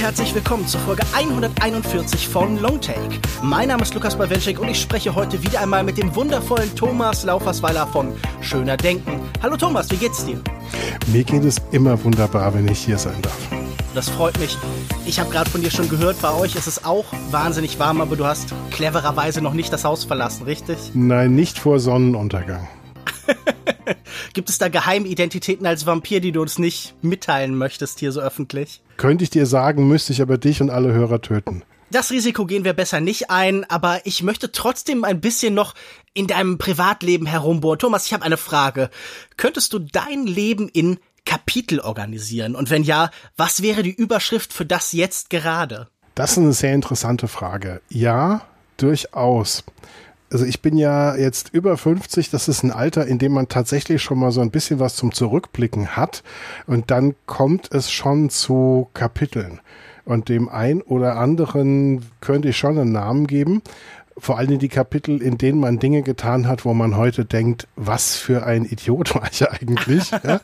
Herzlich willkommen zur Folge 141 von Longtake. Mein Name ist Lukas Bawenschik und ich spreche heute wieder einmal mit dem wundervollen Thomas Laufersweiler von Schöner Denken. Hallo Thomas, wie geht's dir? Mir geht es immer wunderbar, wenn ich hier sein darf. Das freut mich. Ich habe gerade von dir schon gehört, bei euch ist es auch wahnsinnig warm, aber du hast clevererweise noch nicht das Haus verlassen, richtig? Nein, nicht vor Sonnenuntergang. Gibt es da Geheimidentitäten als Vampir, die du uns nicht mitteilen möchtest hier so öffentlich? Könnte ich dir sagen, müsste ich aber dich und alle Hörer töten. Das Risiko gehen wir besser nicht ein, aber ich möchte trotzdem ein bisschen noch in deinem Privatleben herumbohren. Thomas, ich habe eine Frage. Könntest du dein Leben in Kapitel organisieren? Und wenn ja, was wäre die Überschrift für das jetzt gerade? Das ist eine sehr interessante Frage. Ja, durchaus. Also ich bin ja jetzt über 50, das ist ein Alter, in dem man tatsächlich schon mal so ein bisschen was zum Zurückblicken hat und dann kommt es schon zu Kapiteln. Und dem ein oder anderen könnte ich schon einen Namen geben vor allem die Kapitel, in denen man Dinge getan hat, wo man heute denkt, was für ein Idiot war ich eigentlich. ja?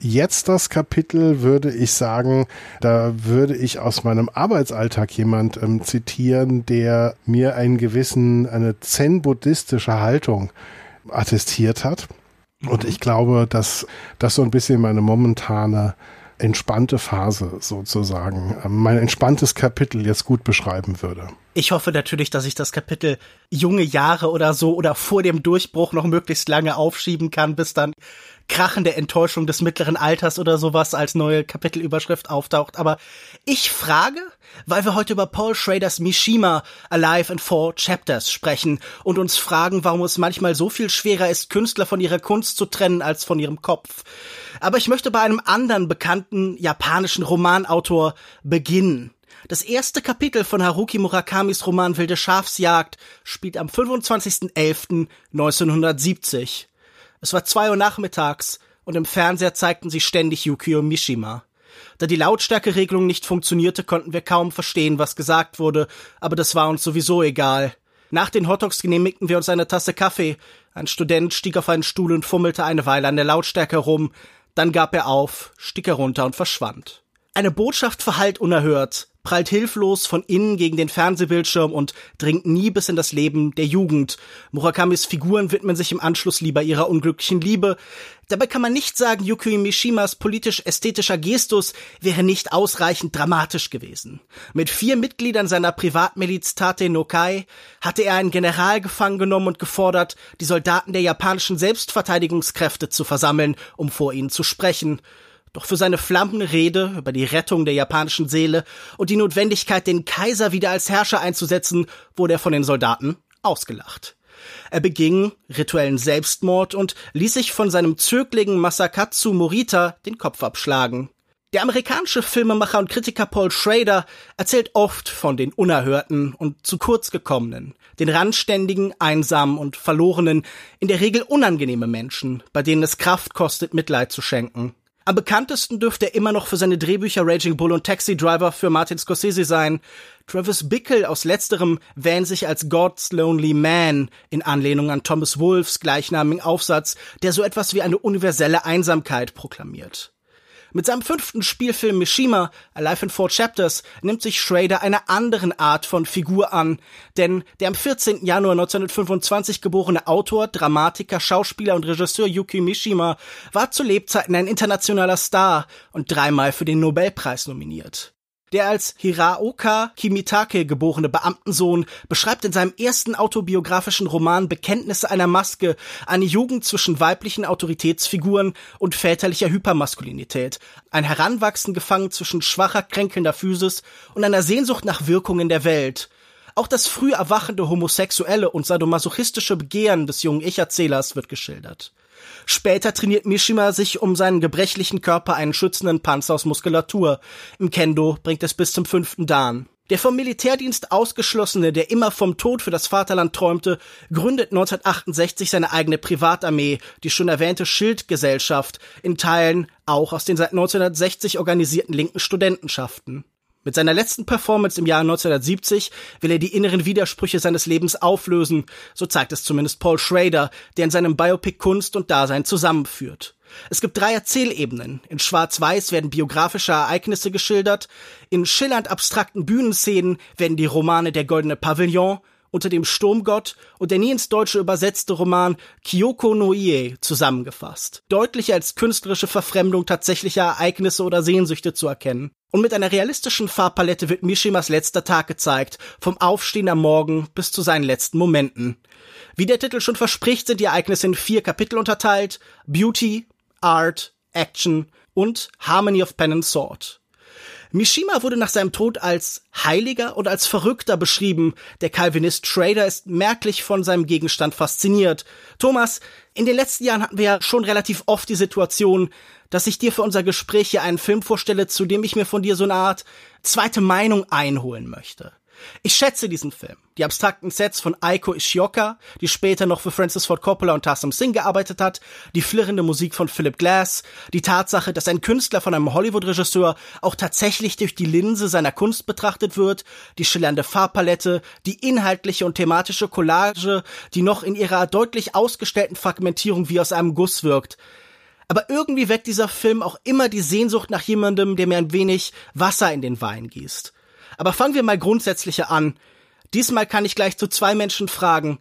Jetzt das Kapitel würde ich sagen, da würde ich aus meinem Arbeitsalltag jemand ähm, zitieren, der mir einen gewissen, eine zen-buddhistische Haltung attestiert hat. Und ich glaube, dass das so ein bisschen meine momentane entspannte Phase sozusagen, ähm, mein entspanntes Kapitel jetzt gut beschreiben würde. Ich hoffe natürlich, dass ich das Kapitel junge Jahre oder so oder vor dem Durchbruch noch möglichst lange aufschieben kann, bis dann krachende Enttäuschung des mittleren Alters oder sowas als neue Kapitelüberschrift auftaucht. Aber ich frage, weil wir heute über Paul Schraders Mishima Alive in Four Chapters sprechen und uns fragen, warum es manchmal so viel schwerer ist, Künstler von ihrer Kunst zu trennen als von ihrem Kopf. Aber ich möchte bei einem anderen bekannten japanischen Romanautor beginnen. Das erste Kapitel von Haruki Murakamis Roman Wilde Schafsjagd spielt am 25.11.1970. Es war zwei Uhr nachmittags und im Fernseher zeigten sie ständig Yukio Mishima. Da die Lautstärkeregelung nicht funktionierte, konnten wir kaum verstehen, was gesagt wurde, aber das war uns sowieso egal. Nach den Hotdogs genehmigten wir uns eine Tasse Kaffee. Ein Student stieg auf einen Stuhl und fummelte eine Weile an der Lautstärke rum. Dann gab er auf, stieg herunter und verschwand. Eine Botschaft verhallt unerhört prallt hilflos von innen gegen den Fernsehbildschirm und dringt nie bis in das Leben der Jugend. Murakamis Figuren widmen sich im Anschluss lieber ihrer unglücklichen Liebe. Dabei kann man nicht sagen, Yukio Mishimas politisch-ästhetischer Gestus wäre nicht ausreichend dramatisch gewesen. Mit vier Mitgliedern seiner Privatmiliz Tate no Kai hatte er einen General gefangen genommen und gefordert, die Soldaten der japanischen Selbstverteidigungskräfte zu versammeln, um vor ihnen zu sprechen. Doch für seine flammende Rede über die Rettung der japanischen Seele und die Notwendigkeit, den Kaiser wieder als Herrscher einzusetzen, wurde er von den Soldaten ausgelacht. Er beging rituellen Selbstmord und ließ sich von seinem Zögling Masakatsu Morita den Kopf abschlagen. Der amerikanische Filmemacher und Kritiker Paul Schrader erzählt oft von den Unerhörten und zu kurz gekommenen, den randständigen, einsamen und verlorenen, in der Regel unangenehme Menschen, bei denen es Kraft kostet, Mitleid zu schenken. Am bekanntesten dürfte er immer noch für seine Drehbücher Raging Bull und Taxi Driver für Martin Scorsese sein. Travis Bickle aus letzterem wähnt sich als God's Lonely Man in Anlehnung an Thomas Wolfes gleichnamigen Aufsatz, der so etwas wie eine universelle Einsamkeit proklamiert. Mit seinem fünften Spielfilm Mishima, Alive in Four Chapters, nimmt sich Schrader einer anderen Art von Figur an, denn der am 14. Januar 1925 geborene Autor, Dramatiker, Schauspieler und Regisseur Yuki Mishima war zu Lebzeiten ein internationaler Star und dreimal für den Nobelpreis nominiert. Der als Hiraoka Kimitake geborene Beamtensohn beschreibt in seinem ersten autobiografischen Roman Bekenntnisse einer Maske eine Jugend zwischen weiblichen Autoritätsfiguren und väterlicher Hypermaskulinität, ein Heranwachsen gefangen zwischen schwacher, kränkelnder Physis und einer Sehnsucht nach Wirkungen der Welt. Auch das früh erwachende homosexuelle und sadomasochistische Begehren des jungen Ich-Erzählers wird geschildert. Später trainiert Mishima sich um seinen gebrechlichen Körper einen schützenden Panzer aus Muskulatur. Im Kendo bringt es bis zum fünften Dan. Der vom Militärdienst ausgeschlossene, der immer vom Tod für das Vaterland träumte, gründet 1968 seine eigene Privatarmee, die schon erwähnte Schildgesellschaft, in Teilen auch aus den seit 1960 organisierten linken Studentenschaften. Mit seiner letzten Performance im Jahr 1970 will er die inneren Widersprüche seines Lebens auflösen, so zeigt es zumindest Paul Schrader, der in seinem Biopic Kunst und Dasein zusammenführt. Es gibt drei Erzählebenen. In Schwarz-Weiß werden biografische Ereignisse geschildert, in schillernd abstrakten Bühnenszenen werden die Romane Der Goldene Pavillon, Unter dem Sturmgott und der nie ins Deutsche übersetzte Roman Kyoko no Ie zusammengefasst. Deutlich als künstlerische Verfremdung tatsächlicher Ereignisse oder Sehnsüchte zu erkennen. Und mit einer realistischen Farbpalette wird Mishimas letzter Tag gezeigt, vom Aufstehen am Morgen bis zu seinen letzten Momenten. Wie der Titel schon verspricht, sind die Ereignisse in vier Kapitel unterteilt. Beauty, Art, Action und Harmony of Pen and Sword. Mishima wurde nach seinem Tod als Heiliger und als Verrückter beschrieben. Der Calvinist Trader ist merklich von seinem Gegenstand fasziniert. Thomas, in den letzten Jahren hatten wir ja schon relativ oft die Situation, dass ich dir für unser Gespräch hier einen Film vorstelle, zu dem ich mir von dir so eine Art zweite Meinung einholen möchte. Ich schätze diesen Film. Die abstrakten Sets von Aiko Ishioka, die später noch für Francis Ford Coppola und Tassim Singh gearbeitet hat, die flirrende Musik von Philip Glass, die Tatsache, dass ein Künstler von einem Hollywood-Regisseur auch tatsächlich durch die Linse seiner Kunst betrachtet wird, die schillernde Farbpalette, die inhaltliche und thematische Collage, die noch in ihrer deutlich ausgestellten Fragmentierung wie aus einem Guss wirkt. Aber irgendwie weckt dieser Film auch immer die Sehnsucht nach jemandem, der mir ein wenig Wasser in den Wein gießt. Aber fangen wir mal grundsätzlicher an. Diesmal kann ich gleich zu zwei Menschen fragen.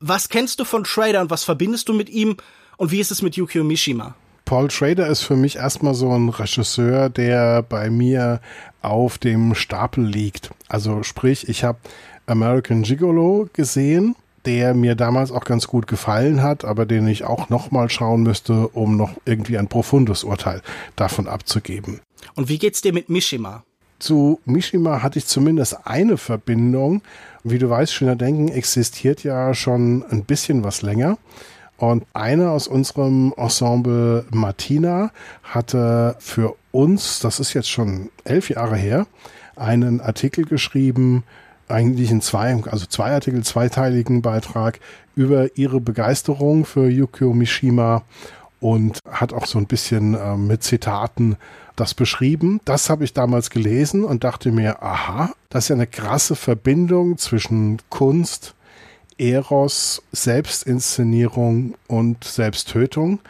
Was kennst du von Trader und was verbindest du mit ihm? Und wie ist es mit Yukio Mishima? Paul Schrader ist für mich erstmal so ein Regisseur, der bei mir auf dem Stapel liegt. Also sprich, ich habe American Gigolo gesehen, der mir damals auch ganz gut gefallen hat, aber den ich auch nochmal schauen müsste, um noch irgendwie ein profundes Urteil davon abzugeben. Und wie geht's dir mit Mishima? Zu Mishima hatte ich zumindest eine Verbindung. Wie du weißt, Schöner Denken existiert ja schon ein bisschen was länger. Und eine aus unserem Ensemble Martina hatte für uns, das ist jetzt schon elf Jahre her, einen Artikel geschrieben, eigentlich in zwei, also zwei Artikel, zweiteiligen Beitrag über ihre Begeisterung für Yukio Mishima und hat auch so ein bisschen äh, mit Zitaten das beschrieben. Das habe ich damals gelesen und dachte mir, aha, das ist ja eine krasse Verbindung zwischen Kunst, Eros, Selbstinszenierung und Selbsttötung.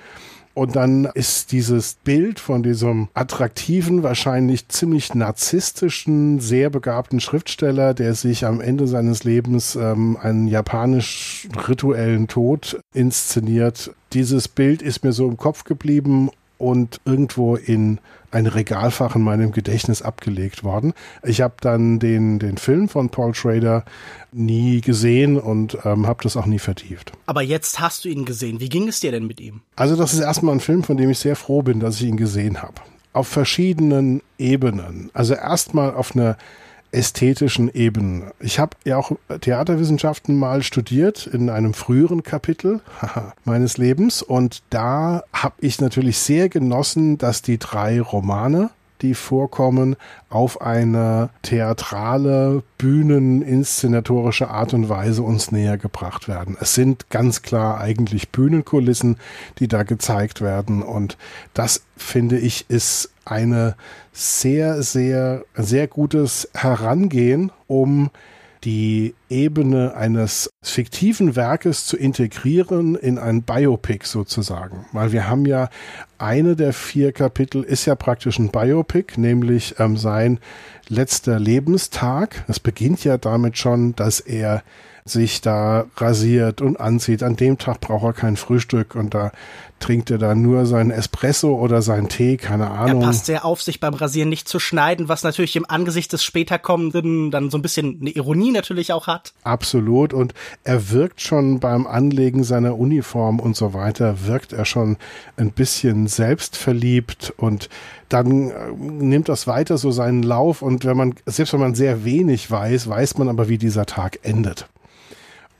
Und dann ist dieses Bild von diesem attraktiven, wahrscheinlich ziemlich narzisstischen, sehr begabten Schriftsteller, der sich am Ende seines Lebens ähm, einen japanisch rituellen Tod inszeniert. Dieses Bild ist mir so im Kopf geblieben und irgendwo in ein Regalfach in meinem Gedächtnis abgelegt worden. Ich habe dann den, den Film von Paul Schrader nie gesehen und ähm, habe das auch nie vertieft. Aber jetzt hast du ihn gesehen. Wie ging es dir denn mit ihm? Also das ist erstmal ein Film, von dem ich sehr froh bin, dass ich ihn gesehen habe. Auf verschiedenen Ebenen. Also erstmal auf einer ästhetischen Ebenen. Ich habe ja auch Theaterwissenschaften mal studiert in einem früheren Kapitel meines Lebens und da habe ich natürlich sehr genossen, dass die drei Romane die vorkommen, auf eine theatrale, bühneninszenatorische Art und Weise uns näher gebracht werden. Es sind ganz klar eigentlich Bühnenkulissen, die da gezeigt werden und das finde ich ist eine sehr, sehr, sehr gutes Herangehen, um die Ebene eines fiktiven Werkes zu integrieren in ein Biopic sozusagen. Weil wir haben ja eine der vier Kapitel ist ja praktisch ein Biopic, nämlich ähm, sein letzter Lebenstag. Es beginnt ja damit schon, dass er sich da rasiert und anzieht. An dem Tag braucht er kein Frühstück und da trinkt er dann nur seinen Espresso oder seinen Tee, keine Ahnung. Er passt sehr auf, sich beim Rasieren nicht zu schneiden, was natürlich im Angesicht des später kommenden dann so ein bisschen eine Ironie natürlich auch hat. Absolut. Und er wirkt schon beim Anlegen seiner Uniform und so weiter, wirkt er schon ein bisschen selbstverliebt und dann äh, nimmt das weiter so seinen Lauf und wenn man, selbst wenn man sehr wenig weiß, weiß man aber, wie dieser Tag endet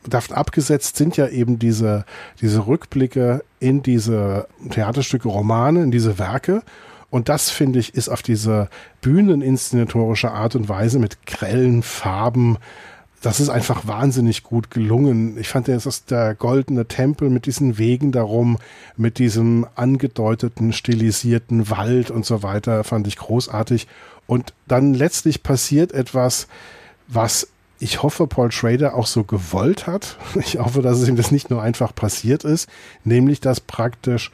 davon abgesetzt sind ja eben diese, diese Rückblicke in diese Theaterstücke, Romane, in diese Werke. Und das, finde ich, ist auf diese bühneninszenatorische Art und Weise mit grellen Farben das ist einfach wahnsinnig gut gelungen. Ich fand, es ist der goldene Tempel mit diesen Wegen darum, mit diesem angedeuteten, stilisierten Wald und so weiter, fand ich großartig. Und dann letztlich passiert etwas, was ich hoffe, Paul Schrader auch so gewollt hat. Ich hoffe, dass es ihm das nicht nur einfach passiert ist, nämlich dass praktisch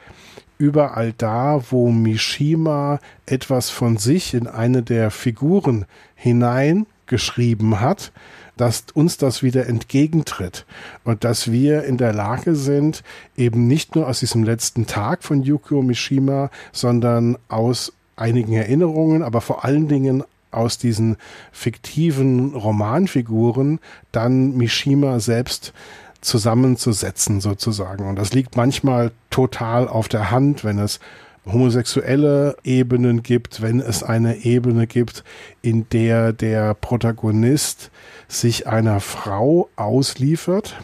überall da, wo Mishima etwas von sich in eine der Figuren hineingeschrieben hat, dass uns das wieder entgegentritt und dass wir in der Lage sind, eben nicht nur aus diesem letzten Tag von Yukio Mishima, sondern aus einigen Erinnerungen, aber vor allen Dingen aus diesen fiktiven Romanfiguren dann Mishima selbst zusammenzusetzen sozusagen. Und das liegt manchmal total auf der Hand, wenn es homosexuelle Ebenen gibt, wenn es eine Ebene gibt, in der der Protagonist sich einer Frau ausliefert,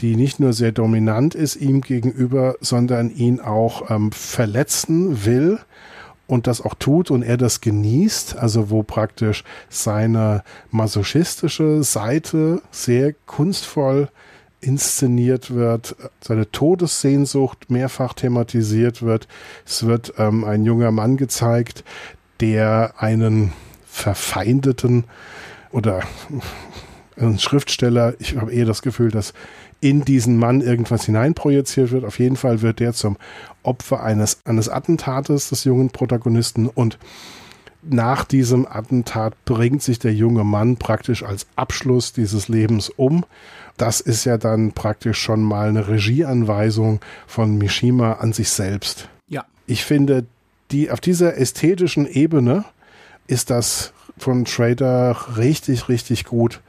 die nicht nur sehr dominant ist ihm gegenüber, sondern ihn auch ähm, verletzen will und das auch tut und er das genießt, also wo praktisch seine masochistische Seite sehr kunstvoll inszeniert wird, seine Todessehnsucht mehrfach thematisiert wird. Es wird ähm, ein junger Mann gezeigt, der einen verfeindeten oder ein Schriftsteller, ich habe eher das Gefühl, dass in diesen Mann irgendwas hineinprojiziert wird. Auf jeden Fall wird der zum Opfer eines, eines Attentates des jungen Protagonisten und nach diesem Attentat bringt sich der junge Mann praktisch als Abschluss dieses Lebens um. Das ist ja dann praktisch schon mal eine Regieanweisung von Mishima an sich selbst. Ja. Ich finde, die, auf dieser ästhetischen Ebene ist das von Trader richtig, richtig gut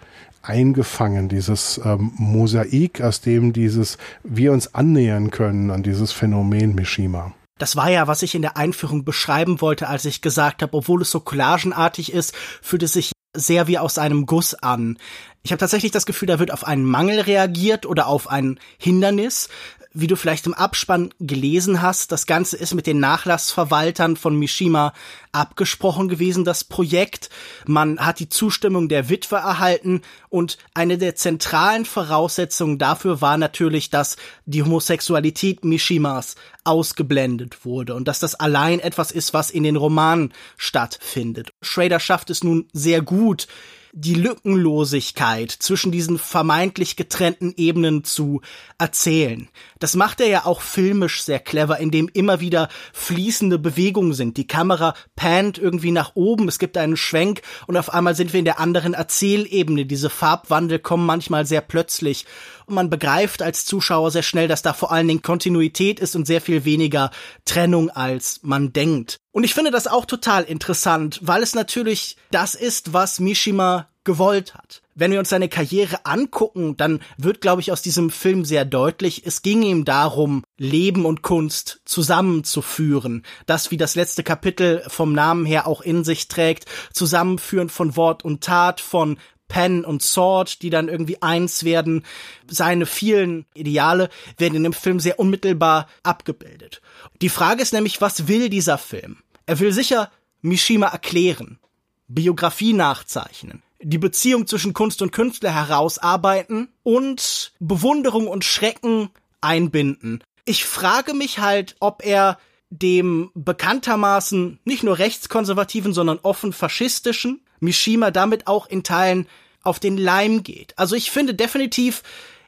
eingefangen, dieses ähm, Mosaik, aus dem dieses wir uns annähern können an dieses Phänomen Mishima. Das war ja, was ich in der Einführung beschreiben wollte, als ich gesagt habe, obwohl es so collagenartig ist, fühlt es sich sehr wie aus einem Guss an. Ich habe tatsächlich das Gefühl, da wird auf einen Mangel reagiert oder auf ein Hindernis wie du vielleicht im Abspann gelesen hast, das Ganze ist mit den Nachlassverwaltern von Mishima abgesprochen gewesen, das Projekt. Man hat die Zustimmung der Witwe erhalten und eine der zentralen Voraussetzungen dafür war natürlich, dass die Homosexualität Mishimas ausgeblendet wurde und dass das allein etwas ist, was in den Romanen stattfindet. Schrader schafft es nun sehr gut, die Lückenlosigkeit zwischen diesen vermeintlich getrennten Ebenen zu erzählen. Das macht er ja auch filmisch sehr clever, indem immer wieder fließende Bewegungen sind. Die Kamera pannt irgendwie nach oben, es gibt einen Schwenk und auf einmal sind wir in der anderen Erzählebene. Diese Farbwandel kommen manchmal sehr plötzlich und man begreift als Zuschauer sehr schnell, dass da vor allen Dingen Kontinuität ist und sehr viel weniger Trennung als man denkt. Und ich finde das auch total interessant, weil es natürlich das ist, was Mishima gewollt hat. Wenn wir uns seine Karriere angucken, dann wird, glaube ich, aus diesem Film sehr deutlich, es ging ihm darum, Leben und Kunst zusammenzuführen. Das, wie das letzte Kapitel vom Namen her auch in sich trägt, Zusammenführen von Wort und Tat, von Pen und Sword, die dann irgendwie eins werden. Seine vielen Ideale werden in dem Film sehr unmittelbar abgebildet. Die Frage ist nämlich, was will dieser Film? Er will sicher Mishima erklären, Biografie nachzeichnen, die Beziehung zwischen Kunst und Künstler herausarbeiten und Bewunderung und Schrecken einbinden. Ich frage mich halt, ob er dem bekanntermaßen nicht nur rechtskonservativen, sondern offen faschistischen Mishima damit auch in Teilen auf den Leim geht. Also ich finde definitiv,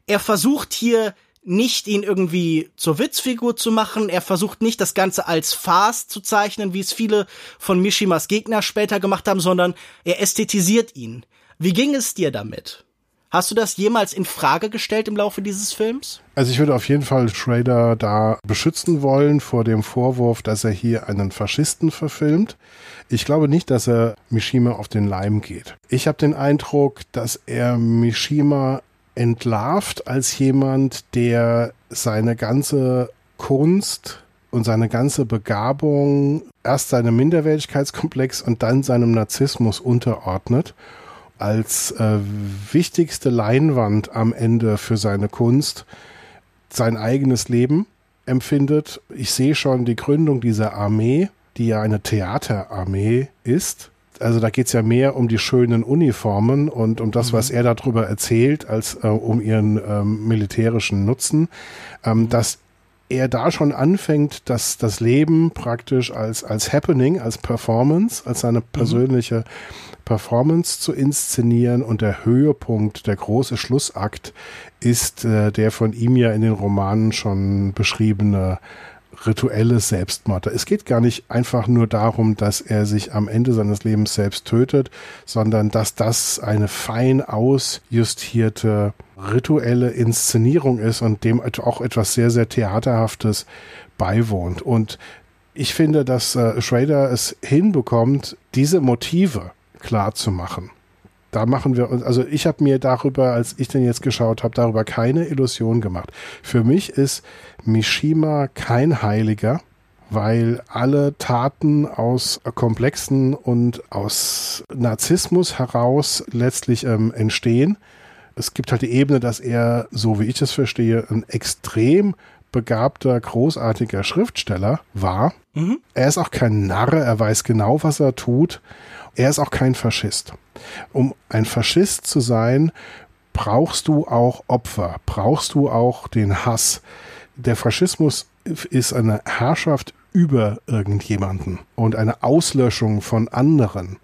er versucht hier nicht ihn irgendwie zur Witzfigur zu machen. Er versucht nicht das Ganze als Farce zu zeichnen, wie es viele von Mishimas Gegner später gemacht haben, sondern er ästhetisiert ihn. Wie ging es dir damit? Hast du das jemals in Frage gestellt im Laufe dieses Films? Also ich würde auf jeden Fall Schrader da beschützen wollen vor dem Vorwurf, dass er hier einen Faschisten verfilmt. Ich glaube nicht, dass er Mishima auf den Leim geht. Ich habe den Eindruck, dass er Mishima entlarvt als jemand, der seine ganze Kunst und seine ganze Begabung erst seinem Minderwertigkeitskomplex und dann seinem Narzissmus unterordnet als äh, wichtigste Leinwand am Ende für seine Kunst sein eigenes Leben empfindet. Ich sehe schon die Gründung dieser Armee, die ja eine Theaterarmee ist. Also da geht's ja mehr um die schönen Uniformen und um das, mhm. was er darüber erzählt, als äh, um ihren ähm, militärischen Nutzen, ähm, dass er da schon anfängt, dass das Leben praktisch als, als Happening, als Performance, als seine mhm. persönliche mhm. Performance zu inszenieren und der Höhepunkt, der große Schlussakt ist äh, der von ihm ja in den Romanen schon beschriebene rituelles Selbstmord. Es geht gar nicht einfach nur darum, dass er sich am Ende seines Lebens selbst tötet, sondern dass das eine fein ausjustierte rituelle Inszenierung ist und dem auch etwas sehr, sehr Theaterhaftes beiwohnt. Und ich finde, dass äh, Schrader es hinbekommt, diese Motive klar zu machen da machen wir uns, also ich habe mir darüber, als ich den jetzt geschaut habe, darüber keine Illusion gemacht. Für mich ist Mishima kein Heiliger, weil alle Taten aus Komplexen und aus Narzissmus heraus letztlich ähm, entstehen. Es gibt halt die Ebene, dass er, so wie ich es verstehe, ein extrem begabter, großartiger Schriftsteller war. Mhm. Er ist auch kein Narr, er weiß genau, was er tut. Er ist auch kein Faschist. Um ein Faschist zu sein, brauchst du auch Opfer, brauchst du auch den Hass. Der Faschismus ist eine Herrschaft über irgendjemanden und eine Auslöschung von anderen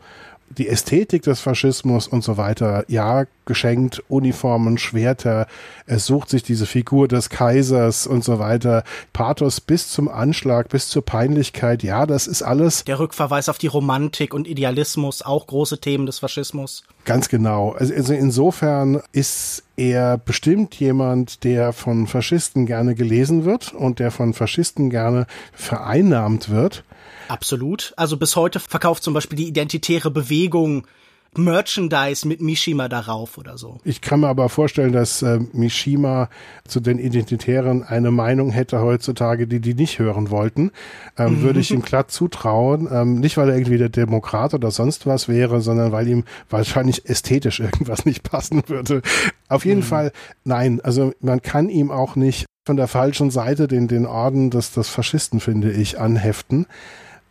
die Ästhetik des Faschismus und so weiter, ja, geschenkt, Uniformen, Schwerter, er sucht sich diese Figur des Kaisers und so weiter, Pathos bis zum Anschlag, bis zur Peinlichkeit, ja, das ist alles. Der Rückverweis auf die Romantik und Idealismus, auch große Themen des Faschismus. Ganz genau. Also, also insofern ist er bestimmt jemand, der von Faschisten gerne gelesen wird und der von Faschisten gerne vereinnahmt wird. Absolut. Also bis heute verkauft zum Beispiel die identitäre Bewegung Merchandise mit Mishima darauf oder so. Ich kann mir aber vorstellen, dass äh, Mishima zu den Identitären eine Meinung hätte heutzutage, die die nicht hören wollten. Ähm, mhm. Würde ich ihm glatt zutrauen. Ähm, nicht, weil er irgendwie der Demokrat oder sonst was wäre, sondern weil ihm wahrscheinlich ästhetisch irgendwas nicht passen würde. Auf jeden mhm. Fall, nein. Also man kann ihm auch nicht von der falschen Seite den, den Orden des, des Faschisten, finde ich, anheften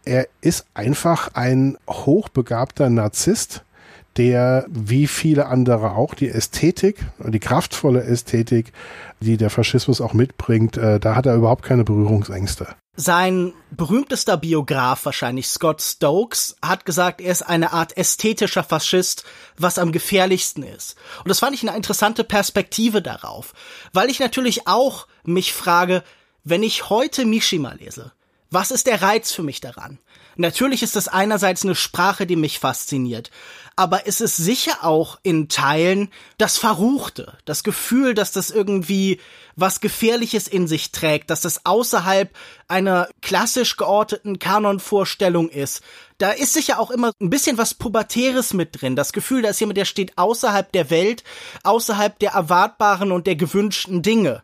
er ist einfach ein hochbegabter Narzisst, der wie viele andere auch die Ästhetik, die kraftvolle Ästhetik, die der Faschismus auch mitbringt, äh, da hat er überhaupt keine Berührungsängste. Sein berühmtester Biograf wahrscheinlich, Scott Stokes, hat gesagt, er ist eine Art ästhetischer Faschist, was am gefährlichsten ist. Und das fand ich eine interessante Perspektive darauf, weil ich natürlich auch mich frage, wenn ich heute Mishima lese, was ist der Reiz für mich daran? Natürlich ist das einerseits eine Sprache, die mich fasziniert, aber es ist sicher auch in Teilen das Verruchte, das Gefühl, dass das irgendwie was Gefährliches in sich trägt, dass das außerhalb einer klassisch georteten Kanonvorstellung ist. Da ist sicher auch immer ein bisschen was Pubertäres mit drin. Das Gefühl, da ist jemand, der steht außerhalb der Welt, außerhalb der erwartbaren und der gewünschten Dinge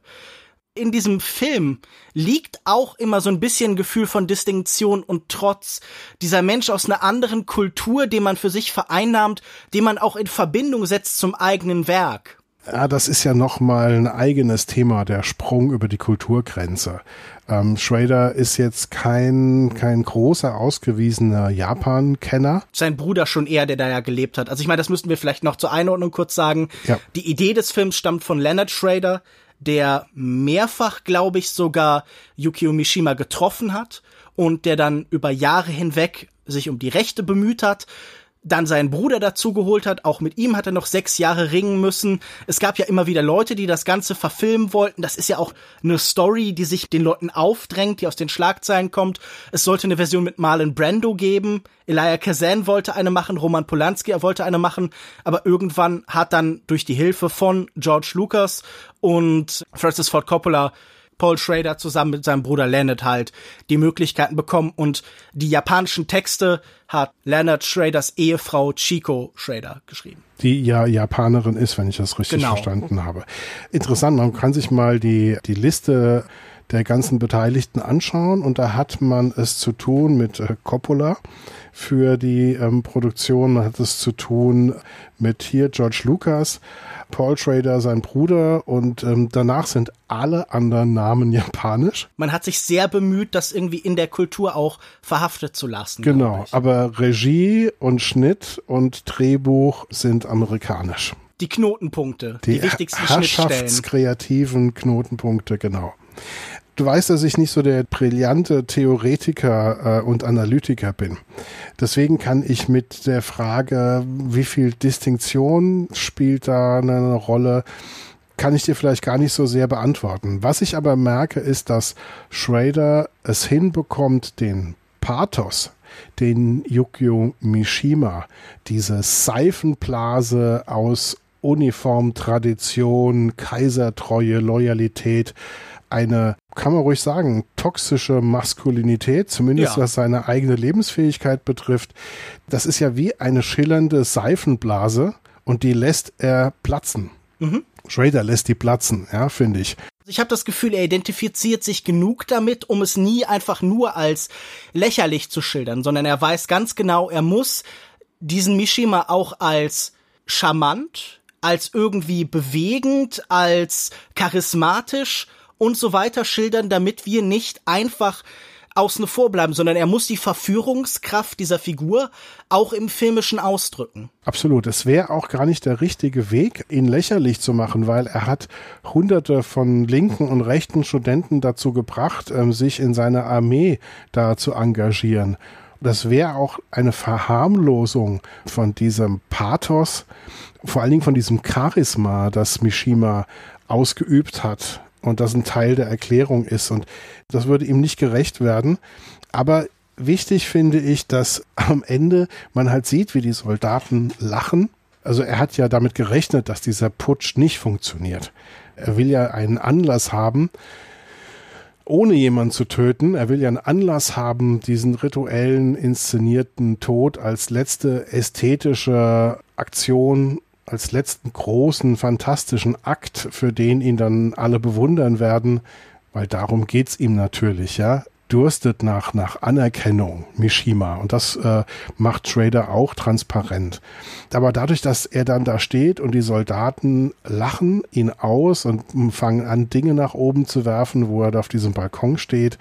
in diesem Film liegt auch immer so ein bisschen Gefühl von Distinktion und Trotz. Dieser Mensch aus einer anderen Kultur, den man für sich vereinnahmt, den man auch in Verbindung setzt zum eigenen Werk. Ja, das ist ja nochmal ein eigenes Thema, der Sprung über die Kulturgrenze. Ähm, Schrader ist jetzt kein, kein großer, ausgewiesener Japan-Kenner. Sein Bruder schon eher, der da ja gelebt hat. Also ich meine, das müssten wir vielleicht noch zur Einordnung kurz sagen. Ja. Die Idee des Films stammt von Leonard Schrader, der mehrfach, glaube ich, sogar Yukio Mishima getroffen hat und der dann über Jahre hinweg sich um die Rechte bemüht hat, dann seinen Bruder dazu geholt hat. Auch mit ihm hat er noch sechs Jahre ringen müssen. Es gab ja immer wieder Leute, die das Ganze verfilmen wollten. Das ist ja auch eine Story, die sich den Leuten aufdrängt, die aus den Schlagzeilen kommt. Es sollte eine Version mit Marlon Brando geben. Elia Kazan wollte eine machen, Roman Polanski er wollte eine machen, aber irgendwann hat dann durch die Hilfe von George Lucas und Francis Ford Coppola Paul Schrader zusammen mit seinem Bruder Leonard halt die Möglichkeiten bekommen und die japanischen Texte hat Leonard Schraders Ehefrau Chico Schrader geschrieben. Die ja Japanerin ist, wenn ich das richtig genau. verstanden habe. Interessant, man kann sich mal die, die Liste der ganzen Beteiligten anschauen. Und da hat man es zu tun mit äh, Coppola für die ähm, Produktion, man hat es zu tun mit hier George Lucas, Paul Schrader, sein Bruder und ähm, danach sind alle anderen Namen japanisch. Man hat sich sehr bemüht, das irgendwie in der Kultur auch verhaftet zu lassen. Genau, aber Regie und Schnitt und Drehbuch sind amerikanisch. Die Knotenpunkte, die, die wichtigsten Herrschaftskreativen Knotenpunkte, genau. Du weißt, dass ich nicht so der brillante Theoretiker äh, und Analytiker bin. Deswegen kann ich mit der Frage, wie viel Distinktion spielt da eine Rolle, kann ich dir vielleicht gar nicht so sehr beantworten. Was ich aber merke, ist, dass Schrader es hinbekommt, den Pathos, den Yukio Mishima, diese Seifenblase aus Uniform, Tradition, Kaisertreue, Loyalität, eine, kann man ruhig sagen, toxische Maskulinität, zumindest ja. was seine eigene Lebensfähigkeit betrifft. Das ist ja wie eine schillernde Seifenblase und die lässt er platzen. Mhm. Schrader lässt die platzen, ja, finde ich. Ich habe das Gefühl, er identifiziert sich genug damit, um es nie einfach nur als lächerlich zu schildern, sondern er weiß ganz genau, er muss diesen Mishima auch als charmant, als irgendwie bewegend, als charismatisch und so weiter schildern, damit wir nicht einfach außen vor bleiben, sondern er muss die Verführungskraft dieser Figur auch im Filmischen ausdrücken. Absolut. Es wäre auch gar nicht der richtige Weg, ihn lächerlich zu machen, weil er hat hunderte von linken und rechten Studenten dazu gebracht, ähm, sich in seiner Armee da zu engagieren. Das wäre auch eine Verharmlosung von diesem Pathos, vor allen Dingen von diesem Charisma, das Mishima ausgeübt hat und das ein Teil der Erklärung ist. Und das würde ihm nicht gerecht werden. Aber wichtig finde ich, dass am Ende man halt sieht, wie die Soldaten lachen. Also er hat ja damit gerechnet, dass dieser Putsch nicht funktioniert. Er will ja einen Anlass haben, ohne jemanden zu töten. Er will ja einen Anlass haben, diesen rituellen, inszenierten Tod als letzte ästhetische Aktion als letzten großen, fantastischen Akt, für den ihn dann alle bewundern werden, weil darum geht's ihm natürlich, ja, durstet nach, nach Anerkennung, Mishima. Und das äh, macht Trader auch transparent. Aber dadurch, dass er dann da steht und die Soldaten lachen ihn aus und fangen an, Dinge nach oben zu werfen, wo er da auf diesem Balkon steht,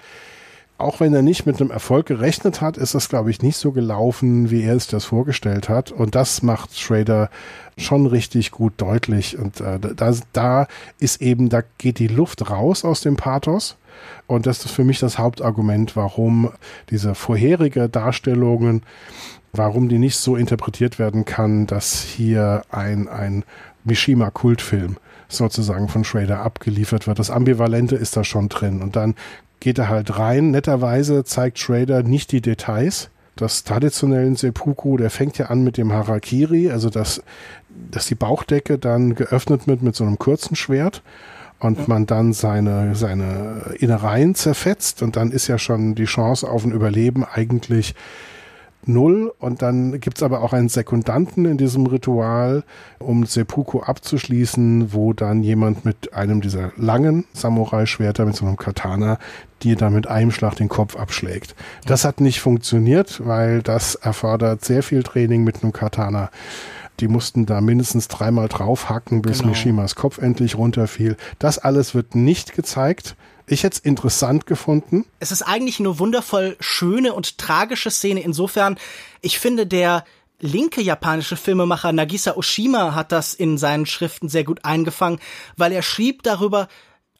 auch wenn er nicht mit einem Erfolg gerechnet hat, ist das, glaube ich, nicht so gelaufen, wie er es das vorgestellt hat. Und das macht Schrader schon richtig gut deutlich. Und äh, da, da ist eben, da geht die Luft raus aus dem Pathos. Und das ist für mich das Hauptargument, warum diese vorherige Darstellungen, warum die nicht so interpretiert werden kann, dass hier ein, ein Mishima-Kultfilm sozusagen von Schrader abgeliefert wird. Das Ambivalente ist da schon drin. Und dann geht er halt rein. Netterweise zeigt Schrader nicht die Details. Das traditionellen Seppuku, der fängt ja an mit dem Harakiri, also dass, dass die Bauchdecke dann geöffnet wird mit so einem kurzen Schwert und man dann seine, seine Innereien zerfetzt und dann ist ja schon die Chance auf ein Überleben eigentlich null. Und dann gibt's aber auch einen Sekundanten in diesem Ritual, um Seppuku abzuschließen, wo dann jemand mit einem dieser langen Samurai-Schwerter, mit so einem Katana, dir dann mit einem Schlag den Kopf abschlägt. Das hat nicht funktioniert, weil das erfordert sehr viel Training mit einem Katana. Die mussten da mindestens dreimal draufhacken, bis genau. Mishimas Kopf endlich runterfiel. Das alles wird nicht gezeigt. Ich hätte es interessant gefunden. Es ist eigentlich eine wundervoll schöne und tragische Szene. Insofern, ich finde, der linke japanische Filmemacher Nagisa Oshima hat das in seinen Schriften sehr gut eingefangen, weil er schrieb darüber,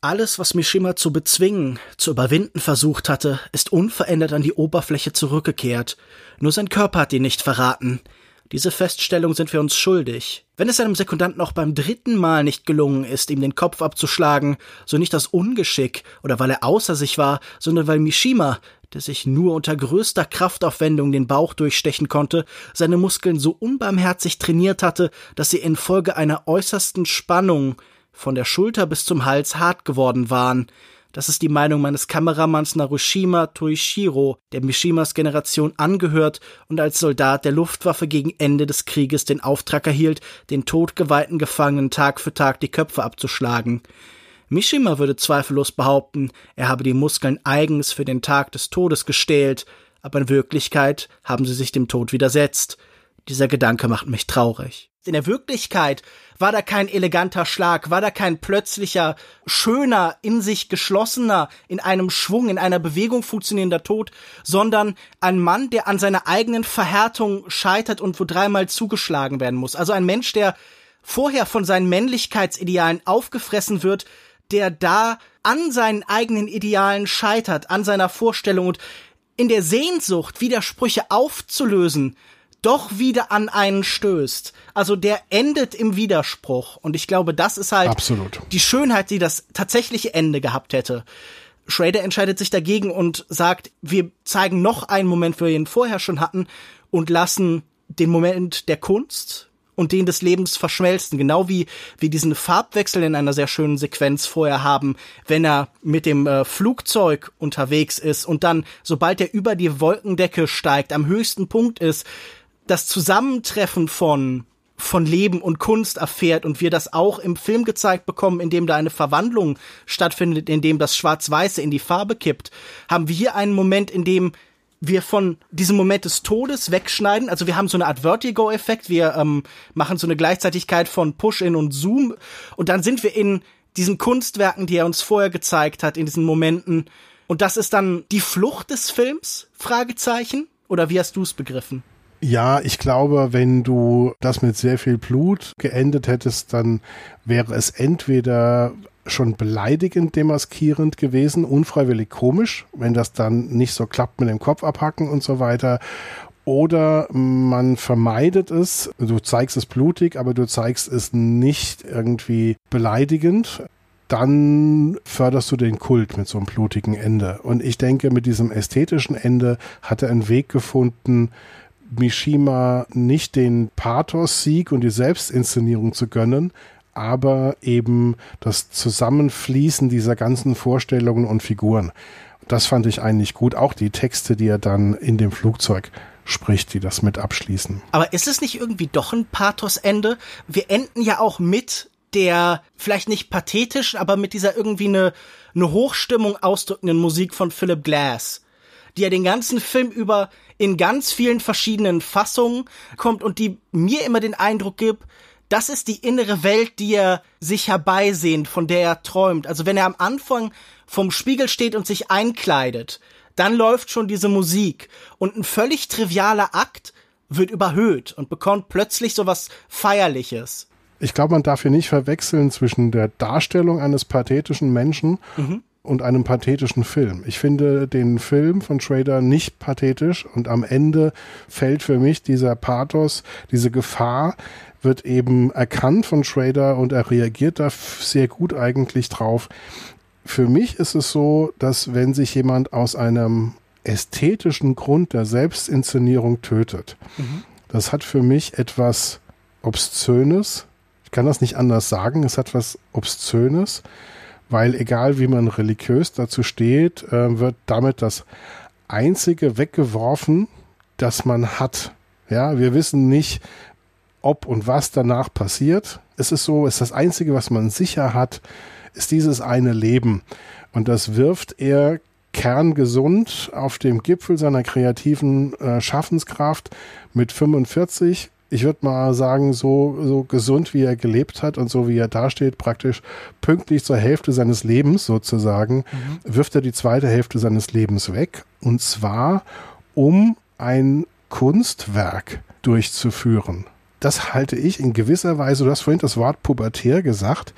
alles, was Mishima zu bezwingen, zu überwinden versucht hatte, ist unverändert an die Oberfläche zurückgekehrt. Nur sein Körper hat ihn nicht verraten. Diese Feststellung sind wir uns schuldig. Wenn es einem Sekundanten auch beim dritten Mal nicht gelungen ist, ihm den Kopf abzuschlagen, so nicht aus Ungeschick oder weil er außer sich war, sondern weil Mishima, der sich nur unter größter Kraftaufwendung den Bauch durchstechen konnte, seine Muskeln so unbarmherzig trainiert hatte, dass sie infolge einer äußersten Spannung von der Schulter bis zum Hals hart geworden waren, das ist die Meinung meines Kameramanns Narushima Toishiro, der Mishimas Generation angehört und als Soldat der Luftwaffe gegen Ende des Krieges den Auftrag erhielt, den todgeweihten Gefangenen Tag für Tag die Köpfe abzuschlagen. Mishima würde zweifellos behaupten, er habe die Muskeln eigens für den Tag des Todes gestählt, aber in Wirklichkeit haben sie sich dem Tod widersetzt. Dieser Gedanke macht mich traurig. In der Wirklichkeit war da kein eleganter Schlag, war da kein plötzlicher, schöner, in sich geschlossener, in einem Schwung, in einer Bewegung funktionierender Tod, sondern ein Mann, der an seiner eigenen Verhärtung scheitert und wo dreimal zugeschlagen werden muss. Also ein Mensch, der vorher von seinen Männlichkeitsidealen aufgefressen wird, der da an seinen eigenen Idealen scheitert, an seiner Vorstellung und in der Sehnsucht, Widersprüche aufzulösen, doch wieder an einen stößt. Also der endet im Widerspruch. Und ich glaube, das ist halt Absolut. die Schönheit, die das tatsächliche Ende gehabt hätte. Schrader entscheidet sich dagegen und sagt, wir zeigen noch einen Moment, wo wir ihn vorher schon hatten und lassen den Moment der Kunst und den des Lebens verschmelzen, genau wie wie diesen Farbwechsel in einer sehr schönen Sequenz vorher haben, wenn er mit dem äh, Flugzeug unterwegs ist und dann, sobald er über die Wolkendecke steigt, am höchsten Punkt ist, das Zusammentreffen von von Leben und Kunst erfährt und wir das auch im Film gezeigt bekommen, in dem da eine Verwandlung stattfindet, in dem das Schwarz-Weiße in die Farbe kippt, haben wir hier einen Moment, in dem wir von diesem Moment des Todes wegschneiden. Also wir haben so eine Art Vertigo-Effekt. Wir ähm, machen so eine Gleichzeitigkeit von Push-In und Zoom. Und dann sind wir in diesen Kunstwerken, die er uns vorher gezeigt hat, in diesen Momenten. Und das ist dann die Flucht des Films? Fragezeichen? Oder wie hast du es begriffen? Ja, ich glaube, wenn du das mit sehr viel Blut geendet hättest, dann wäre es entweder schon beleidigend demaskierend gewesen, unfreiwillig komisch, wenn das dann nicht so klappt mit dem Kopf abhacken und so weiter. Oder man vermeidet es, du zeigst es blutig, aber du zeigst es nicht irgendwie beleidigend dann förderst du den Kult mit so einem blutigen Ende. Und ich denke, mit diesem ästhetischen Ende hat er einen Weg gefunden, Mishima nicht den Pathos-Sieg und die Selbstinszenierung zu gönnen, aber eben das Zusammenfließen dieser ganzen Vorstellungen und Figuren. Das fand ich eigentlich gut. Auch die Texte, die er dann in dem Flugzeug spricht, die das mit abschließen. Aber ist es nicht irgendwie doch ein Pathos-Ende? Wir enden ja auch mit der vielleicht nicht pathetisch, aber mit dieser irgendwie eine, eine Hochstimmung ausdrückenden Musik von Philip Glass, die ja den ganzen Film über in ganz vielen verschiedenen Fassungen kommt und die mir immer den Eindruck gibt, das ist die innere Welt, die er sich herbeisehnt, von der er träumt. Also wenn er am Anfang vom Spiegel steht und sich einkleidet, dann läuft schon diese Musik und ein völlig trivialer Akt wird überhöht und bekommt plötzlich sowas Feierliches. Ich glaube, man darf hier nicht verwechseln zwischen der Darstellung eines pathetischen Menschen mhm und einem pathetischen Film. Ich finde den Film von Schrader nicht pathetisch und am Ende fällt für mich dieser Pathos, diese Gefahr wird eben erkannt von Schrader und er reagiert da sehr gut eigentlich drauf. Für mich ist es so, dass wenn sich jemand aus einem ästhetischen Grund der Selbstinszenierung tötet, mhm. das hat für mich etwas Obszönes. Ich kann das nicht anders sagen. Es hat was Obszönes weil egal wie man religiös dazu steht, äh, wird damit das einzige weggeworfen, das man hat. Ja, wir wissen nicht, ob und was danach passiert. Es ist so, es ist das einzige, was man sicher hat, ist dieses eine Leben. Und das wirft er kerngesund auf dem Gipfel seiner kreativen äh, Schaffenskraft mit 45 ich würde mal sagen, so, so gesund, wie er gelebt hat und so wie er dasteht, praktisch pünktlich zur Hälfte seines Lebens sozusagen, mhm. wirft er die zweite Hälfte seines Lebens weg. Und zwar, um ein Kunstwerk durchzuführen. Das halte ich in gewisser Weise, du hast vorhin das Wort pubertär gesagt,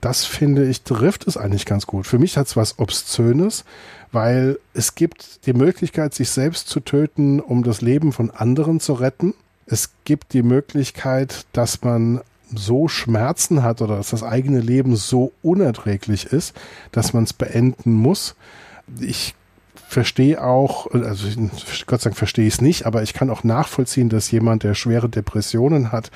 das finde ich, trifft es eigentlich ganz gut. Für mich hat es was Obszönes, weil es gibt die Möglichkeit, sich selbst zu töten, um das Leben von anderen zu retten. Es gibt die Möglichkeit, dass man so Schmerzen hat oder dass das eigene Leben so unerträglich ist, dass man es beenden muss. Ich verstehe auch, also Gott sei Dank verstehe ich es nicht, aber ich kann auch nachvollziehen, dass jemand, der schwere Depressionen hat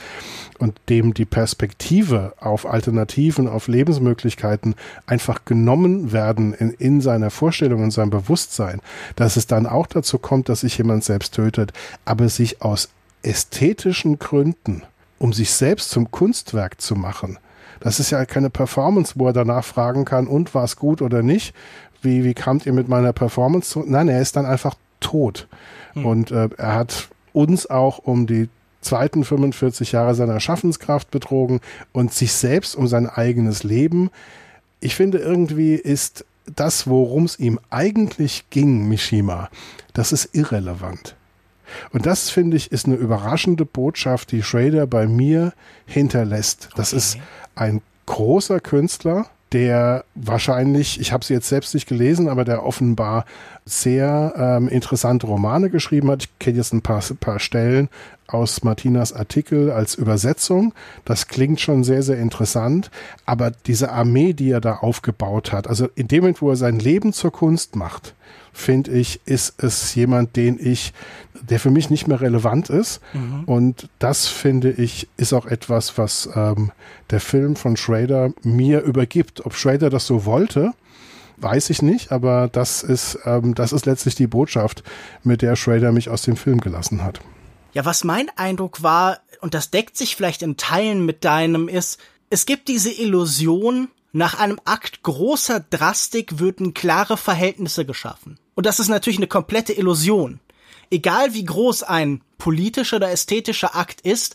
und dem die Perspektive auf Alternativen, auf Lebensmöglichkeiten einfach genommen werden in, in seiner Vorstellung, in seinem Bewusstsein, dass es dann auch dazu kommt, dass sich jemand selbst tötet, aber sich aus ästhetischen Gründen, um sich selbst zum Kunstwerk zu machen, Das ist ja keine Performance, wo er danach fragen kann, und war es gut oder nicht? Wie, wie kamt ihr mit meiner Performance zu? Nein, er ist dann einfach tot. Hm. Und äh, er hat uns auch um die zweiten 45 Jahre seiner Schaffenskraft betrogen und sich selbst um sein eigenes Leben. Ich finde, irgendwie ist das, worum es ihm eigentlich ging, Mishima, das ist irrelevant. Und das, finde ich, ist eine überraschende Botschaft, die Schrader bei mir hinterlässt. Das okay. ist ein großer Künstler, der wahrscheinlich, ich habe sie jetzt selbst nicht gelesen, aber der offenbar sehr ähm, interessante Romane geschrieben hat. Ich kenne jetzt ein paar, paar Stellen aus Martinas Artikel als Übersetzung. Das klingt schon sehr, sehr interessant. Aber diese Armee, die er da aufgebaut hat, also in dem Moment, wo er sein Leben zur Kunst macht, finde ich, ist es jemand, den ich, der für mich nicht mehr relevant ist. Mhm. Und das finde ich, ist auch etwas, was ähm, der Film von Schrader mir übergibt. Ob Schrader das so wollte, weiß ich nicht, aber das ist, ähm, das ist letztlich die Botschaft, mit der Schrader mich aus dem Film gelassen hat. Ja, was mein Eindruck war, und das deckt sich vielleicht in Teilen mit deinem, ist, es gibt diese Illusion, nach einem Akt großer Drastik würden klare Verhältnisse geschaffen. Und das ist natürlich eine komplette Illusion. Egal wie groß ein politischer oder ästhetischer Akt ist,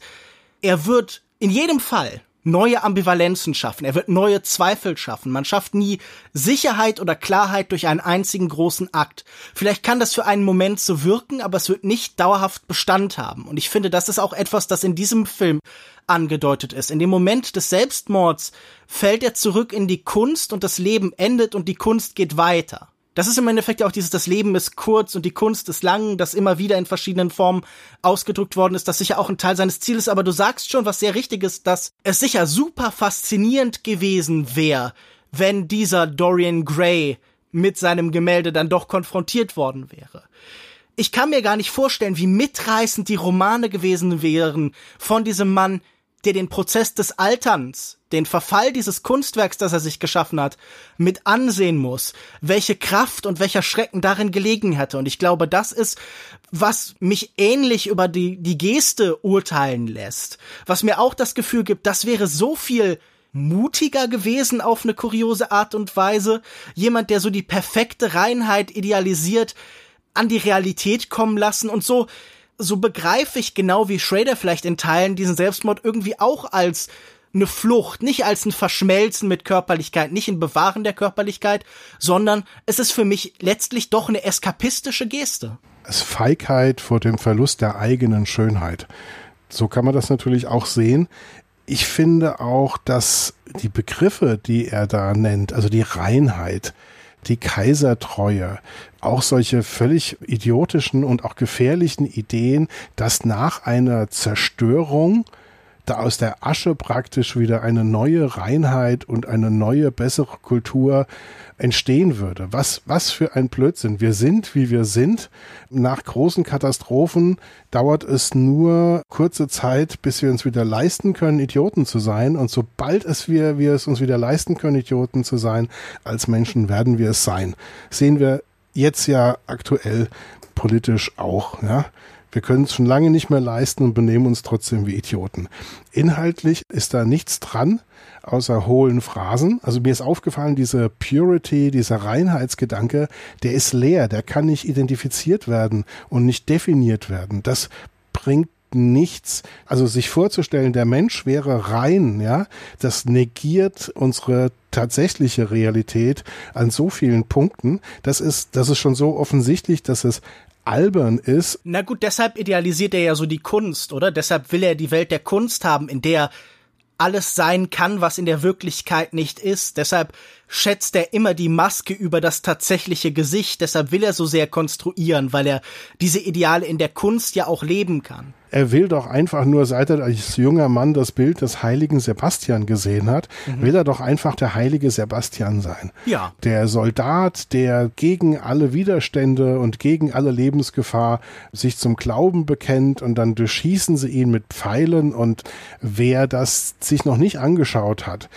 er wird in jedem Fall neue Ambivalenzen schaffen, er wird neue Zweifel schaffen. Man schafft nie Sicherheit oder Klarheit durch einen einzigen großen Akt. Vielleicht kann das für einen Moment so wirken, aber es wird nicht dauerhaft Bestand haben. Und ich finde, das ist auch etwas, das in diesem Film angedeutet ist. In dem Moment des Selbstmords fällt er zurück in die Kunst und das Leben endet und die Kunst geht weiter. Das ist im Endeffekt ja auch dieses, das Leben ist kurz und die Kunst ist lang, das immer wieder in verschiedenen Formen ausgedrückt worden ist, das sicher auch ein Teil seines Zieles, aber du sagst schon was sehr Richtiges, dass es sicher super faszinierend gewesen wäre, wenn dieser Dorian Gray mit seinem Gemälde dann doch konfrontiert worden wäre. Ich kann mir gar nicht vorstellen, wie mitreißend die Romane gewesen wären von diesem Mann, der den Prozess des Alterns, den Verfall dieses Kunstwerks, das er sich geschaffen hat, mit ansehen muss, welche Kraft und welcher Schrecken darin gelegen hätte. Und ich glaube, das ist, was mich ähnlich über die, die Geste urteilen lässt. Was mir auch das Gefühl gibt, das wäre so viel mutiger gewesen auf eine kuriose Art und Weise. Jemand, der so die perfekte Reinheit idealisiert, an die Realität kommen lassen und so so begreife ich genau wie Schrader vielleicht in Teilen diesen Selbstmord irgendwie auch als eine Flucht, nicht als ein Verschmelzen mit Körperlichkeit, nicht ein Bewahren der Körperlichkeit, sondern es ist für mich letztlich doch eine eskapistische Geste. Es ist Feigheit vor dem Verlust der eigenen Schönheit. So kann man das natürlich auch sehen. Ich finde auch, dass die Begriffe, die er da nennt, also die Reinheit, die Kaisertreue, auch solche völlig idiotischen und auch gefährlichen Ideen, dass nach einer Zerstörung da aus der Asche praktisch wieder eine neue Reinheit und eine neue, bessere Kultur entstehen würde. Was, was für ein Blödsinn. Wir sind, wie wir sind. Nach großen Katastrophen dauert es nur kurze Zeit, bis wir uns wieder leisten können, Idioten zu sein. Und sobald es wir, wir es uns wieder leisten können, Idioten zu sein, als Menschen werden wir es sein. Sehen wir jetzt ja aktuell politisch auch, ja. Wir können es schon lange nicht mehr leisten und benehmen uns trotzdem wie Idioten. Inhaltlich ist da nichts dran, außer hohlen Phrasen. Also mir ist aufgefallen, diese Purity, dieser Reinheitsgedanke, der ist leer, der kann nicht identifiziert werden und nicht definiert werden. Das bringt nichts. Also sich vorzustellen, der Mensch wäre rein, ja, das negiert unsere tatsächliche Realität an so vielen Punkten. Das ist, das ist schon so offensichtlich, dass es albern ist. Na gut, deshalb idealisiert er ja so die Kunst, oder? Deshalb will er die Welt der Kunst haben, in der alles sein kann, was in der Wirklichkeit nicht ist. Deshalb schätzt er immer die Maske über das tatsächliche Gesicht. Deshalb will er so sehr konstruieren, weil er diese Ideale in der Kunst ja auch leben kann. Er will doch einfach nur, seit er als junger Mann das Bild des heiligen Sebastian gesehen hat, mhm. will er doch einfach der heilige Sebastian sein. Ja. Der Soldat, der gegen alle Widerstände und gegen alle Lebensgefahr sich zum Glauben bekennt und dann durchschießen sie ihn mit Pfeilen und wer das sich noch nicht angeschaut hat,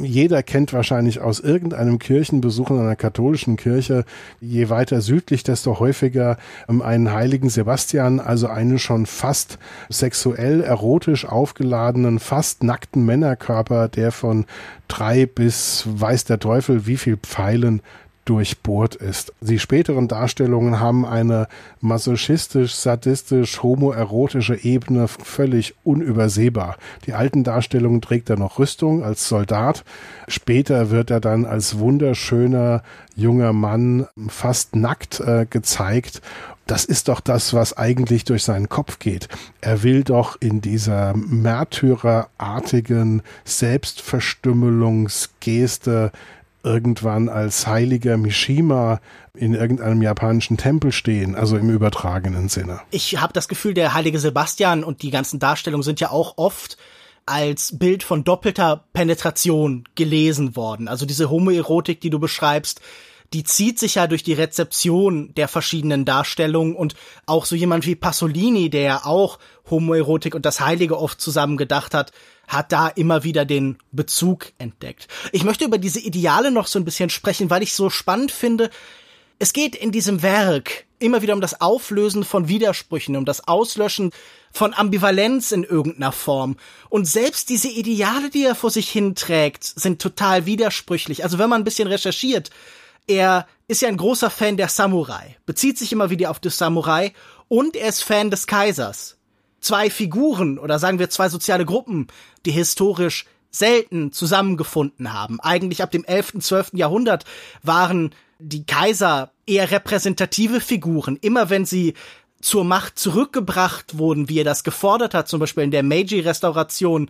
jeder kennt wahrscheinlich aus irgendeinem Kirchenbesuch in einer katholischen Kirche, je weiter südlich, desto häufiger ähm, einen heiligen Sebastian, also einen schon fast sexuell erotisch aufgeladenen, fast nackten Männerkörper, der von drei bis weiß der Teufel wie viel Pfeilen durchbohrt ist. Die späteren Darstellungen haben eine masochistisch, sadistisch, homoerotische Ebene völlig unübersehbar. Die alten Darstellungen trägt er noch Rüstung als Soldat. Später wird er dann als wunderschöner junger Mann fast nackt äh, gezeigt das ist doch das, was eigentlich durch seinen Kopf geht. Er will doch in dieser märtyrerartigen Selbstverstümmelungsgeste irgendwann als heiliger Mishima in irgendeinem japanischen Tempel stehen, also im übertragenen Sinne. Ich habe das Gefühl, der heilige Sebastian und die ganzen Darstellungen sind ja auch oft als Bild von doppelter Penetration gelesen worden. Also diese Homoerotik, die du beschreibst, die zieht sich ja durch die Rezeption der verschiedenen Darstellungen und auch so jemand wie Pasolini, der ja auch Homoerotik und das Heilige oft zusammen gedacht hat, hat da immer wieder den Bezug entdeckt. Ich möchte über diese Ideale noch so ein bisschen sprechen, weil ich so spannend finde. Es geht in diesem Werk immer wieder um das Auflösen von Widersprüchen, um das Auslöschen von Ambivalenz in irgendeiner Form. Und selbst diese Ideale, die er vor sich hinträgt, sind total widersprüchlich. Also wenn man ein bisschen recherchiert, er ist ja ein großer Fan der Samurai, bezieht sich immer wieder auf das Samurai und er ist Fan des Kaisers. Zwei Figuren oder sagen wir zwei soziale Gruppen, die historisch selten zusammengefunden haben. Eigentlich ab dem 11., 12. Jahrhundert waren die Kaiser eher repräsentative Figuren. Immer wenn sie zur Macht zurückgebracht wurden, wie er das gefordert hat, zum Beispiel in der Meiji-Restauration,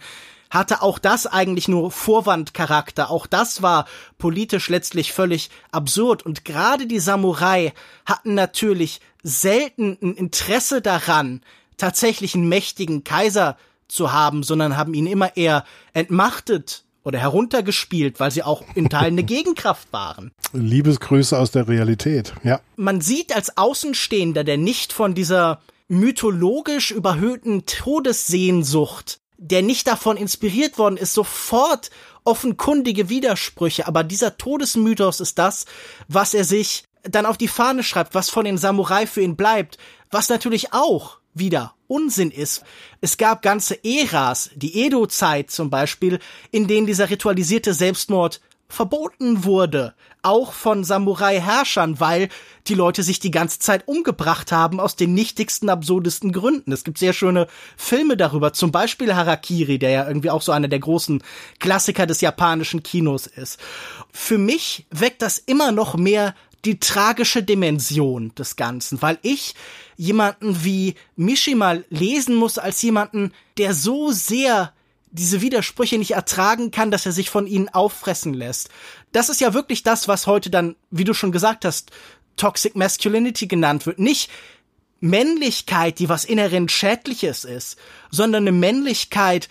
hatte auch das eigentlich nur Vorwandcharakter. Auch das war politisch letztlich völlig absurd. Und gerade die Samurai hatten natürlich selten ein Interesse daran, tatsächlich einen mächtigen Kaiser zu haben, sondern haben ihn immer eher entmachtet oder heruntergespielt, weil sie auch in Teilen eine Gegenkraft waren. Liebesgrüße aus der Realität, ja. Man sieht als Außenstehender, der nicht von dieser mythologisch überhöhten Todessehnsucht der nicht davon inspiriert worden ist, sofort offenkundige Widersprüche. Aber dieser Todesmythos ist das, was er sich dann auf die Fahne schreibt, was von den Samurai für ihn bleibt, was natürlich auch wieder Unsinn ist. Es gab ganze Äras, die Edo-Zeit zum Beispiel, in denen dieser ritualisierte Selbstmord verboten wurde, auch von Samurai-Herrschern, weil die Leute sich die ganze Zeit umgebracht haben aus den nichtigsten, absurdesten Gründen. Es gibt sehr schöne Filme darüber, zum Beispiel Harakiri, der ja irgendwie auch so einer der großen Klassiker des japanischen Kinos ist. Für mich weckt das immer noch mehr die tragische Dimension des Ganzen, weil ich jemanden wie Mishima lesen muss als jemanden, der so sehr diese Widersprüche nicht ertragen kann, dass er sich von ihnen auffressen lässt. Das ist ja wirklich das, was heute dann, wie du schon gesagt hast, Toxic Masculinity genannt wird. Nicht Männlichkeit, die was inhärent Schädliches ist, sondern eine Männlichkeit,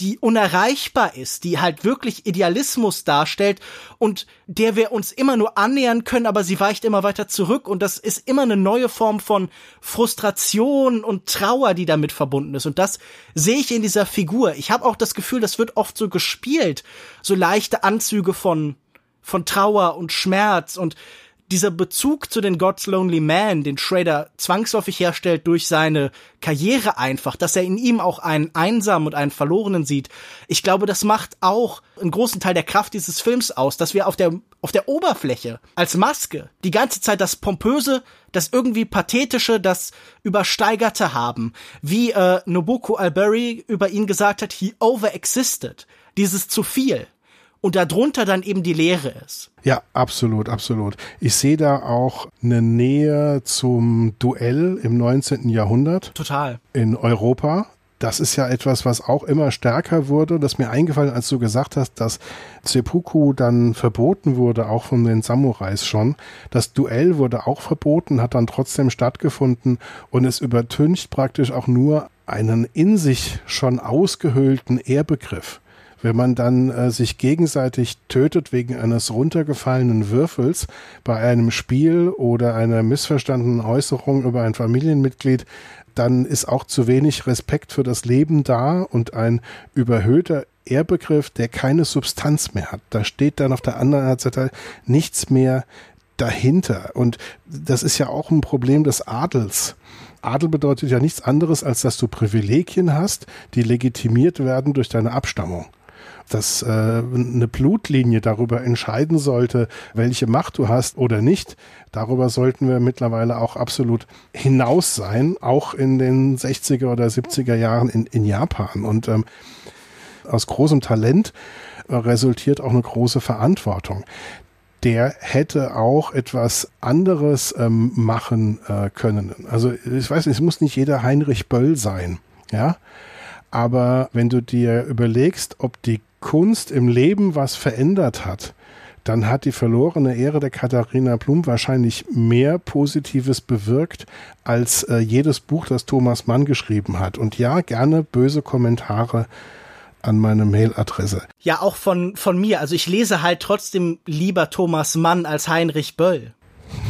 die unerreichbar ist, die halt wirklich Idealismus darstellt und der wir uns immer nur annähern können, aber sie weicht immer weiter zurück und das ist immer eine neue Form von Frustration und Trauer, die damit verbunden ist und das sehe ich in dieser Figur. Ich habe auch das Gefühl, das wird oft so gespielt, so leichte Anzüge von von Trauer und Schmerz und dieser Bezug zu den God's Lonely Man, den Schrader zwangsläufig herstellt durch seine Karriere einfach, dass er in ihm auch einen einsamen und einen verlorenen sieht. Ich glaube, das macht auch einen großen Teil der Kraft dieses Films aus, dass wir auf der, auf der Oberfläche als Maske die ganze Zeit das Pompöse, das irgendwie Pathetische, das Übersteigerte haben. Wie äh, Nobuko Alberi über ihn gesagt hat, he overexisted. Dieses zu viel und darunter dann eben die Leere ist. Ja, absolut, absolut. Ich sehe da auch eine Nähe zum Duell im 19. Jahrhundert. Total. In Europa. Das ist ja etwas, was auch immer stärker wurde. Das ist mir eingefallen, als du gesagt hast, dass Seppuku dann verboten wurde, auch von den Samurais schon. Das Duell wurde auch verboten, hat dann trotzdem stattgefunden und es übertüncht praktisch auch nur einen in sich schon ausgehöhlten Ehrbegriff wenn man dann äh, sich gegenseitig tötet wegen eines runtergefallenen Würfels bei einem Spiel oder einer missverstandenen Äußerung über ein Familienmitglied, dann ist auch zu wenig Respekt für das Leben da und ein überhöhter Ehrbegriff, der keine Substanz mehr hat. Da steht dann auf der anderen Seite nichts mehr dahinter. Und das ist ja auch ein Problem des Adels. Adel bedeutet ja nichts anderes, als dass du Privilegien hast, die legitimiert werden durch deine Abstammung dass äh, eine Blutlinie darüber entscheiden sollte, welche Macht du hast oder nicht. Darüber sollten wir mittlerweile auch absolut hinaus sein, auch in den 60er oder 70er Jahren in, in Japan. Und ähm, aus großem Talent äh, resultiert auch eine große Verantwortung der hätte auch etwas anderes ähm, machen äh, können. Also ich weiß nicht, es muss nicht jeder Heinrich Böll sein, ja. Aber wenn du dir überlegst, ob die Kunst im Leben was verändert hat, dann hat die verlorene Ehre der Katharina Blum wahrscheinlich mehr Positives bewirkt als äh, jedes Buch, das Thomas Mann geschrieben hat. Und ja, gerne böse Kommentare an meine Mailadresse. Ja, auch von, von mir. Also ich lese halt trotzdem lieber Thomas Mann als Heinrich Böll.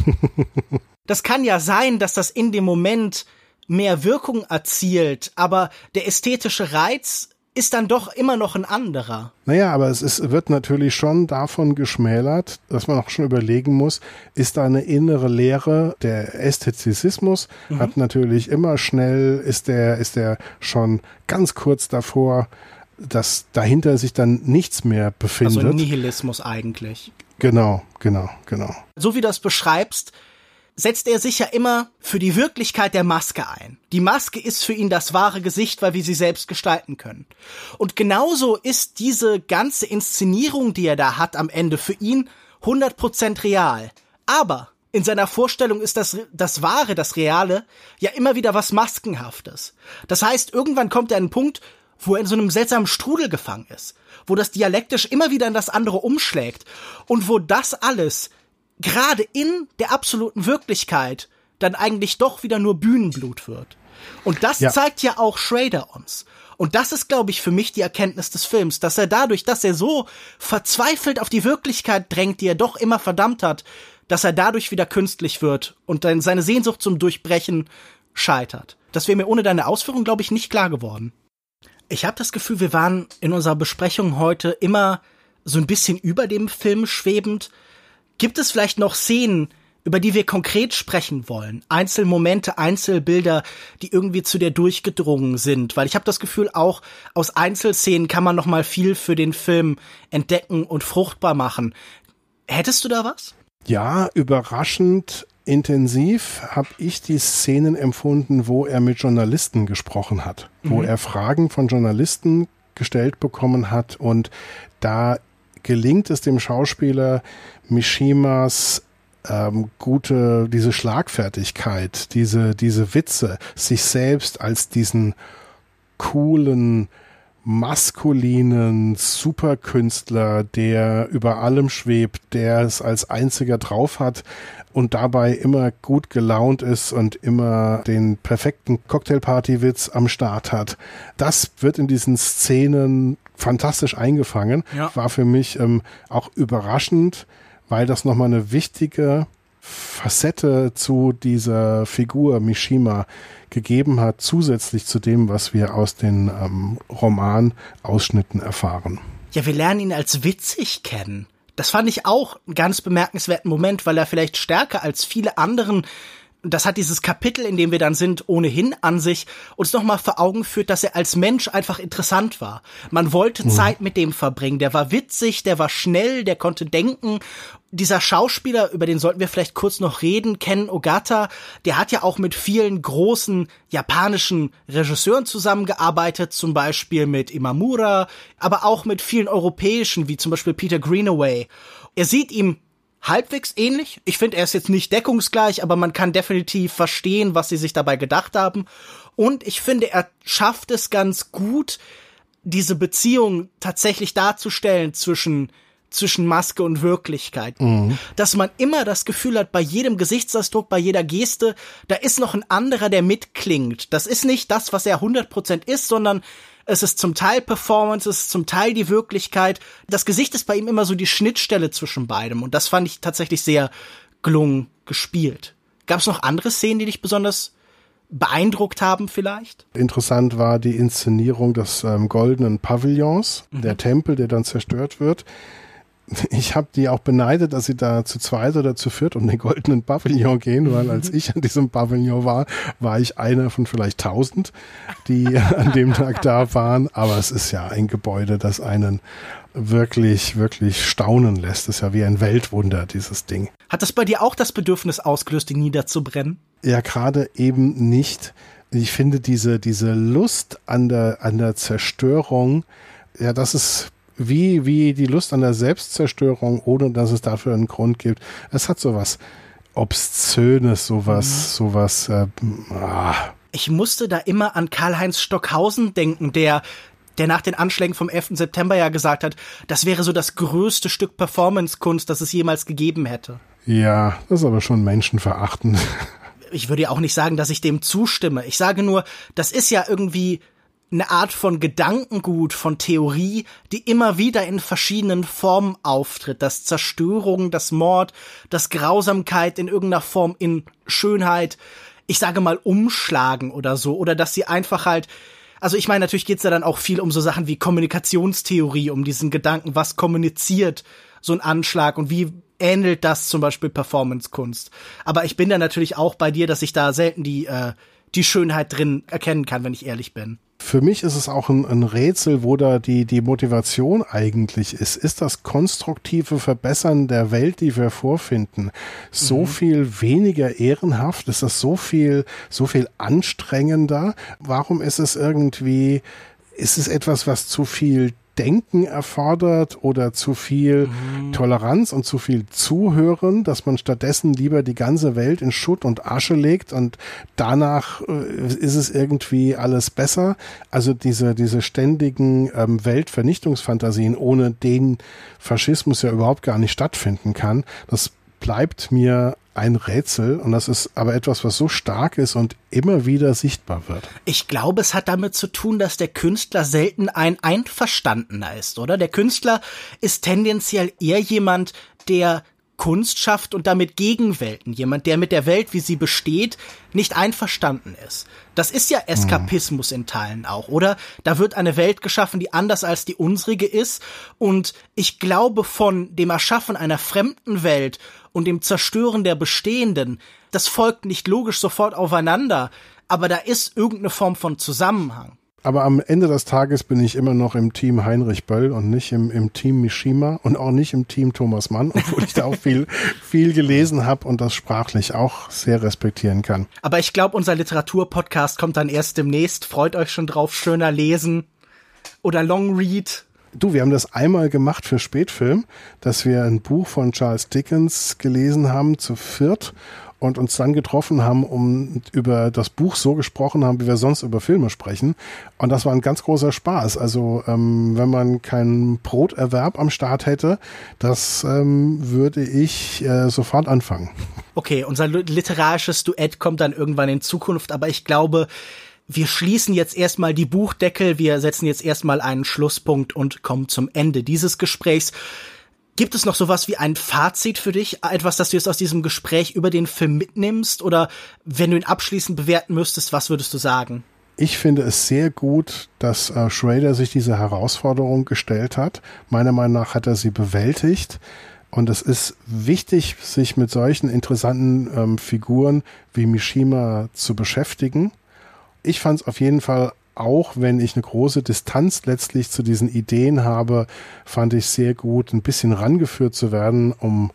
das kann ja sein, dass das in dem Moment mehr Wirkung erzielt, aber der ästhetische Reiz ist dann doch immer noch ein anderer. Naja, aber es ist, wird natürlich schon davon geschmälert, dass man auch schon überlegen muss, ist da eine innere Lehre? Der Ästhetizismus mhm. hat natürlich immer schnell, ist der, ist der schon ganz kurz davor, dass dahinter sich dann nichts mehr befindet. Also Nihilismus eigentlich. Genau, genau, genau. So wie du das beschreibst, setzt er sich ja immer für die Wirklichkeit der Maske ein. Die Maske ist für ihn das wahre Gesicht, weil wir sie selbst gestalten können. Und genauso ist diese ganze Inszenierung, die er da hat am Ende für ihn 100% real. Aber in seiner Vorstellung ist das, das Wahre, das Reale, ja immer wieder was Maskenhaftes. Das heißt, irgendwann kommt er an einen Punkt, wo er in so einem seltsamen Strudel gefangen ist, wo das dialektisch immer wieder in das andere umschlägt und wo das alles gerade in der absoluten Wirklichkeit dann eigentlich doch wieder nur Bühnenblut wird. Und das ja. zeigt ja auch Schrader uns. Und das ist, glaube ich, für mich die Erkenntnis des Films, dass er dadurch, dass er so verzweifelt auf die Wirklichkeit drängt, die er doch immer verdammt hat, dass er dadurch wieder künstlich wird und dann seine Sehnsucht zum Durchbrechen scheitert. Das wäre mir ohne deine Ausführung, glaube ich, nicht klar geworden. Ich habe das Gefühl, wir waren in unserer Besprechung heute immer so ein bisschen über dem Film schwebend, Gibt es vielleicht noch Szenen, über die wir konkret sprechen wollen? Einzelmomente, Einzelbilder, die irgendwie zu dir durchgedrungen sind? Weil ich habe das Gefühl, auch aus Einzelszenen kann man noch mal viel für den Film entdecken und fruchtbar machen. Hättest du da was? Ja, überraschend intensiv habe ich die Szenen empfunden, wo er mit Journalisten gesprochen hat, mhm. wo er Fragen von Journalisten gestellt bekommen hat und da gelingt es dem Schauspieler Mishimas ähm, gute, diese Schlagfertigkeit, diese, diese Witze, sich selbst als diesen coolen, maskulinen Superkünstler, der über allem schwebt, der es als einziger drauf hat und dabei immer gut gelaunt ist und immer den perfekten Cocktailparty-Witz am Start hat. Das wird in diesen Szenen fantastisch eingefangen. Ja. War für mich ähm, auch überraschend, weil das nochmal eine wichtige Facette zu dieser Figur Mishima gegeben hat, zusätzlich zu dem, was wir aus den ähm, Romanausschnitten erfahren. Ja, wir lernen ihn als witzig kennen. Das fand ich auch einen ganz bemerkenswerten Moment, weil er vielleicht stärker als viele anderen das hat dieses Kapitel, in dem wir dann sind, ohnehin an sich, uns nochmal vor Augen führt, dass er als Mensch einfach interessant war. Man wollte mhm. Zeit mit dem verbringen. Der war witzig, der war schnell, der konnte denken. Dieser Schauspieler, über den sollten wir vielleicht kurz noch reden, Ken Ogata, der hat ja auch mit vielen großen japanischen Regisseuren zusammengearbeitet, zum Beispiel mit Imamura, aber auch mit vielen europäischen, wie zum Beispiel Peter Greenaway. Er sieht ihm halbwegs ähnlich. Ich finde, er ist jetzt nicht deckungsgleich, aber man kann definitiv verstehen, was sie sich dabei gedacht haben. Und ich finde, er schafft es ganz gut, diese Beziehung tatsächlich darzustellen zwischen zwischen Maske und Wirklichkeit. Mhm. Dass man immer das Gefühl hat, bei jedem Gesichtsausdruck, bei jeder Geste, da ist noch ein anderer, der mitklingt. Das ist nicht das, was er 100% ist, sondern es ist zum Teil Performance, es ist zum Teil die Wirklichkeit. Das Gesicht ist bei ihm immer so die Schnittstelle zwischen beidem und das fand ich tatsächlich sehr gelungen gespielt. Gab es noch andere Szenen, die dich besonders beeindruckt haben vielleicht? Interessant war die Inszenierung des ähm, goldenen Pavillons, mhm. der Tempel, der dann zerstört wird. Ich habe die auch beneidet, dass sie da zu zweit oder zu viert um den goldenen Pavillon gehen, weil als ich an diesem Pavillon war, war ich einer von vielleicht tausend, die an dem Tag da waren. Aber es ist ja ein Gebäude, das einen wirklich, wirklich staunen lässt. Das ist ja wie ein Weltwunder, dieses Ding. Hat das bei dir auch das Bedürfnis ausgelöst, ihn niederzubrennen? Ja, gerade eben nicht. Ich finde diese, diese Lust an der, an der Zerstörung, ja, das ist wie, wie die Lust an der Selbstzerstörung, ohne dass es dafür einen Grund gibt. Es hat sowas Obszönes, sowas, mhm. sowas, äh, ah. Ich musste da immer an Karl-Heinz Stockhausen denken, der der nach den Anschlägen vom 11. September ja gesagt hat, das wäre so das größte Stück Performance-Kunst, das es jemals gegeben hätte. Ja, das ist aber schon menschenverachtend. Ich würde ja auch nicht sagen, dass ich dem zustimme. Ich sage nur, das ist ja irgendwie eine Art von Gedankengut, von Theorie, die immer wieder in verschiedenen Formen auftritt. Das Zerstörung, das Mord, das Grausamkeit in irgendeiner Form in Schönheit, ich sage mal umschlagen oder so, oder dass sie einfach halt also ich meine, natürlich geht's da dann auch viel um so Sachen wie Kommunikationstheorie, um diesen Gedanken, was kommuniziert so ein Anschlag und wie ähnelt das zum Beispiel Performance-Kunst. Aber ich bin da natürlich auch bei dir, dass ich da selten die, äh, die Schönheit drin erkennen kann, wenn ich ehrlich bin. Für mich ist es auch ein, ein, Rätsel, wo da die, die Motivation eigentlich ist. Ist das konstruktive Verbessern der Welt, die wir vorfinden, so mhm. viel weniger ehrenhaft? Ist das so viel, so viel anstrengender? Warum ist es irgendwie, ist es etwas, was zu viel Denken erfordert oder zu viel mhm. Toleranz und zu viel Zuhören, dass man stattdessen lieber die ganze Welt in Schutt und Asche legt und danach äh, ist es irgendwie alles besser. Also diese, diese ständigen ähm, Weltvernichtungsfantasien, ohne den Faschismus ja überhaupt gar nicht stattfinden kann, das bleibt mir ein Rätsel und das ist aber etwas, was so stark ist und immer wieder sichtbar wird. Ich glaube, es hat damit zu tun, dass der Künstler selten ein Einverstandener ist, oder? Der Künstler ist tendenziell eher jemand, der Kunst schafft und damit Gegenwelten. Jemand, der mit der Welt, wie sie besteht, nicht einverstanden ist. Das ist ja Eskapismus in Teilen auch, oder? Da wird eine Welt geschaffen, die anders als die unsrige ist. Und ich glaube, von dem Erschaffen einer fremden Welt und dem Zerstören der bestehenden, das folgt nicht logisch sofort aufeinander, aber da ist irgendeine Form von Zusammenhang. Aber am Ende des Tages bin ich immer noch im Team Heinrich Böll und nicht im, im Team Mishima und auch nicht im Team Thomas Mann, obwohl ich da auch viel, viel gelesen habe und das sprachlich auch sehr respektieren kann. Aber ich glaube, unser Literaturpodcast kommt dann erst demnächst. Freut euch schon drauf, schöner lesen oder Long Read. Du, wir haben das einmal gemacht für Spätfilm, dass wir ein Buch von Charles Dickens gelesen haben zu viert und uns dann getroffen haben, um über das Buch so gesprochen haben, wie wir sonst über Filme sprechen. Und das war ein ganz großer Spaß. Also ähm, wenn man keinen Broterwerb am Start hätte, das ähm, würde ich äh, sofort anfangen. Okay, unser literarisches Duett kommt dann irgendwann in Zukunft, aber ich glaube, wir schließen jetzt erstmal die Buchdeckel, wir setzen jetzt erstmal einen Schlusspunkt und kommen zum Ende dieses Gesprächs. Gibt es noch sowas wie ein Fazit für dich? Etwas, das du jetzt aus diesem Gespräch über den Film mitnimmst? Oder wenn du ihn abschließend bewerten müsstest, was würdest du sagen? Ich finde es sehr gut, dass äh, Schrader sich diese Herausforderung gestellt hat. Meiner Meinung nach hat er sie bewältigt. Und es ist wichtig, sich mit solchen interessanten ähm, Figuren wie Mishima zu beschäftigen. Ich fand es auf jeden Fall auch wenn ich eine große Distanz letztlich zu diesen Ideen habe, fand ich sehr gut, ein bisschen rangeführt zu werden, um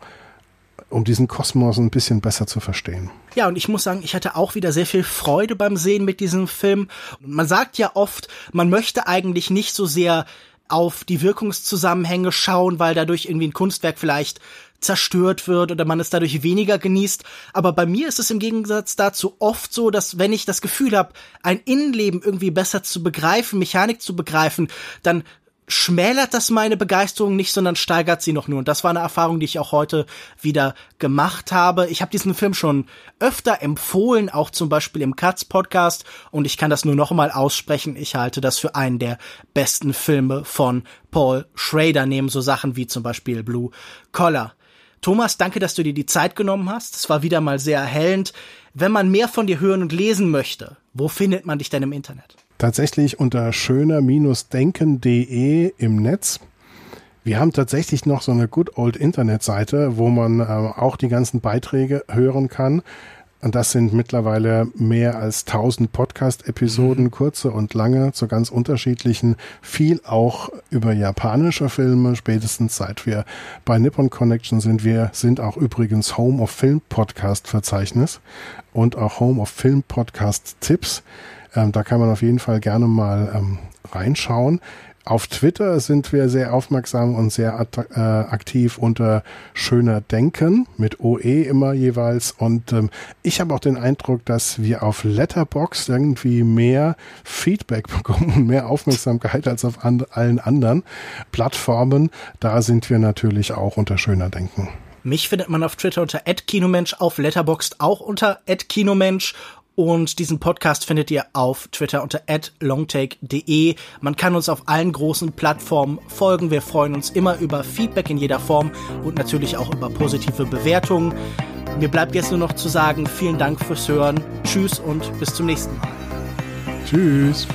um diesen Kosmos ein bisschen besser zu verstehen. Ja, und ich muss sagen, ich hatte auch wieder sehr viel Freude beim Sehen mit diesem Film. Man sagt ja oft, man möchte eigentlich nicht so sehr auf die Wirkungszusammenhänge schauen, weil dadurch irgendwie ein Kunstwerk vielleicht zerstört wird oder man es dadurch weniger genießt. Aber bei mir ist es im Gegensatz dazu oft so, dass wenn ich das Gefühl habe, ein Innenleben irgendwie besser zu begreifen, Mechanik zu begreifen, dann schmälert das meine Begeisterung nicht, sondern steigert sie noch nur. Und das war eine Erfahrung, die ich auch heute wieder gemacht habe. Ich habe diesen Film schon öfter empfohlen, auch zum Beispiel im Katz Podcast. Und ich kann das nur noch mal aussprechen. Ich halte das für einen der besten Filme von Paul Schrader, neben so Sachen wie zum Beispiel Blue Collar. Thomas, danke, dass du dir die Zeit genommen hast. Es war wieder mal sehr erhellend. Wenn man mehr von dir hören und lesen möchte, wo findet man dich denn im Internet? Tatsächlich unter schöner-denken.de im Netz. Wir haben tatsächlich noch so eine good old Internetseite, wo man äh, auch die ganzen Beiträge hören kann. Und das sind mittlerweile mehr als 1000 Podcast-Episoden, mhm. kurze und lange, zu ganz unterschiedlichen, viel auch über japanische Filme, spätestens seit wir bei Nippon Connection sind. Wir sind auch übrigens Home of Film Podcast Verzeichnis und auch Home of Film Podcast Tipps. Ähm, da kann man auf jeden Fall gerne mal ähm, reinschauen. Auf Twitter sind wir sehr aufmerksam und sehr äh, aktiv unter Schöner Denken mit OE immer jeweils. Und ähm, ich habe auch den Eindruck, dass wir auf Letterbox irgendwie mehr Feedback bekommen mehr Aufmerksamkeit als auf an allen anderen Plattformen. Da sind wir natürlich auch unter Schöner Denken. Mich findet man auf Twitter unter @kinomensch, auf Letterboxd auch unter @kinomensch und diesen Podcast findet ihr auf Twitter unter longtake.de. Man kann uns auf allen großen Plattformen folgen. Wir freuen uns immer über Feedback in jeder Form und natürlich auch über positive Bewertungen. Mir bleibt jetzt nur noch zu sagen, vielen Dank fürs Hören. Tschüss und bis zum nächsten Mal. Tschüss.